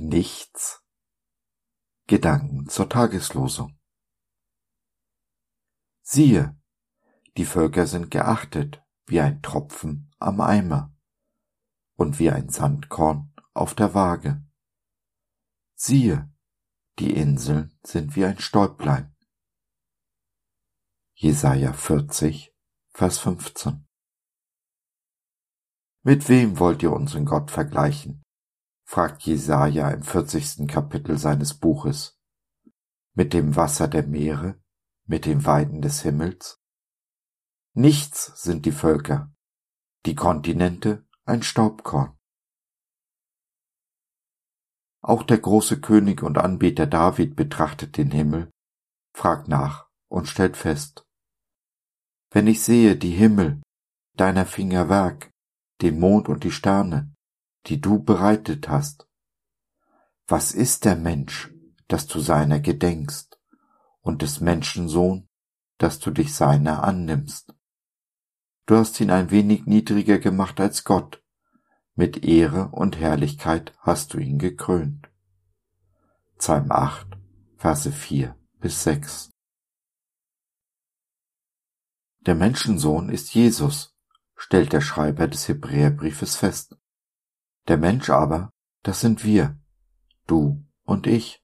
nichts? Gedanken zur Tageslosung. Siehe, die Völker sind geachtet wie ein Tropfen am Eimer und wie ein Sandkorn auf der Waage. Siehe, die Inseln sind wie ein Stäublein. Jesaja 40, Vers 15. Mit wem wollt ihr unseren Gott vergleichen? Fragt Jesaja im 40. Kapitel seines Buches. Mit dem Wasser der Meere, mit den Weiden des Himmels? Nichts sind die Völker, die Kontinente ein Staubkorn. Auch der große König und Anbeter David betrachtet den Himmel, fragt nach und stellt fest. Wenn ich sehe die Himmel, deiner Finger Werk, den Mond und die Sterne, die du bereitet hast. Was ist der Mensch, dass du seiner gedenkst, und des Menschen Sohn, dass du dich seiner annimmst? Du hast ihn ein wenig niedriger gemacht als Gott, mit Ehre und Herrlichkeit hast du ihn gekrönt. Psalm 8, Verse 4 bis 6 Der Menschensohn ist Jesus, stellt der Schreiber des Hebräerbriefes fest. Der Mensch aber, das sind wir, du und ich.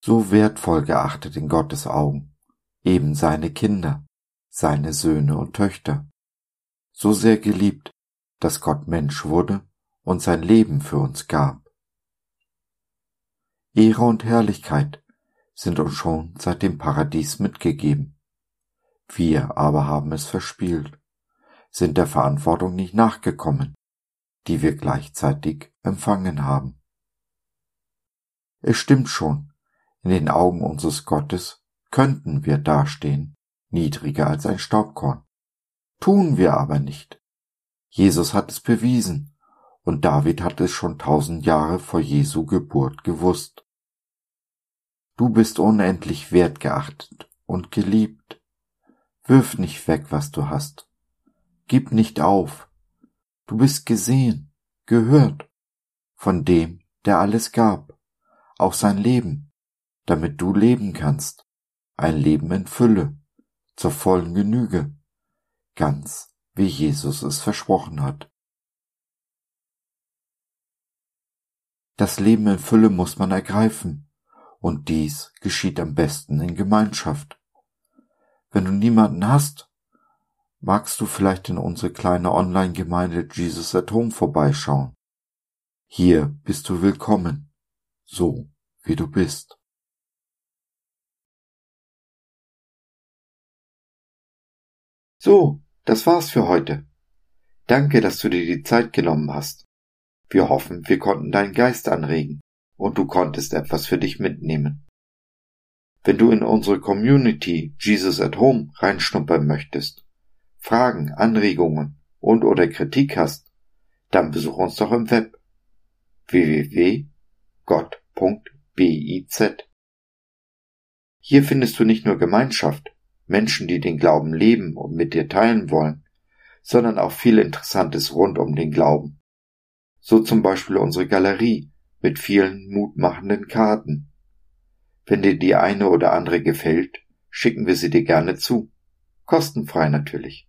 So wertvoll geachtet in Gottes Augen, eben seine Kinder, seine Söhne und Töchter. So sehr geliebt, dass Gott Mensch wurde und sein Leben für uns gab. Ehre und Herrlichkeit sind uns schon seit dem Paradies mitgegeben. Wir aber haben es verspielt, sind der Verantwortung nicht nachgekommen, die wir gleichzeitig empfangen haben. Es stimmt schon, in den Augen unseres Gottes könnten wir dastehen, niedriger als ein Staubkorn. Tun wir aber nicht. Jesus hat es bewiesen, und David hat es schon tausend Jahre vor Jesu Geburt gewusst. Du bist unendlich wertgeachtet und geliebt. Wirf nicht weg, was du hast. Gib nicht auf, Du bist gesehen, gehört von dem, der alles gab, auch sein Leben, damit du leben kannst, ein Leben in Fülle, zur vollen Genüge, ganz wie Jesus es versprochen hat. Das Leben in Fülle muss man ergreifen, und dies geschieht am besten in Gemeinschaft. Wenn du niemanden hast, magst du vielleicht in unsere kleine Online-Gemeinde Jesus at Home vorbeischauen. Hier bist du willkommen, so wie du bist. So, das war's für heute. Danke, dass du dir die Zeit genommen hast. Wir hoffen, wir konnten deinen Geist anregen und du konntest etwas für dich mitnehmen. Wenn du in unsere Community Jesus at Home reinschnuppern möchtest, Fragen, Anregungen und oder Kritik hast, dann besuch uns doch im Web www.gott.biz. Hier findest du nicht nur Gemeinschaft, Menschen, die den Glauben leben und mit dir teilen wollen, sondern auch viel Interessantes rund um den Glauben. So zum Beispiel unsere Galerie mit vielen mutmachenden Karten. Wenn dir die eine oder andere gefällt, schicken wir sie dir gerne zu. Kostenfrei natürlich.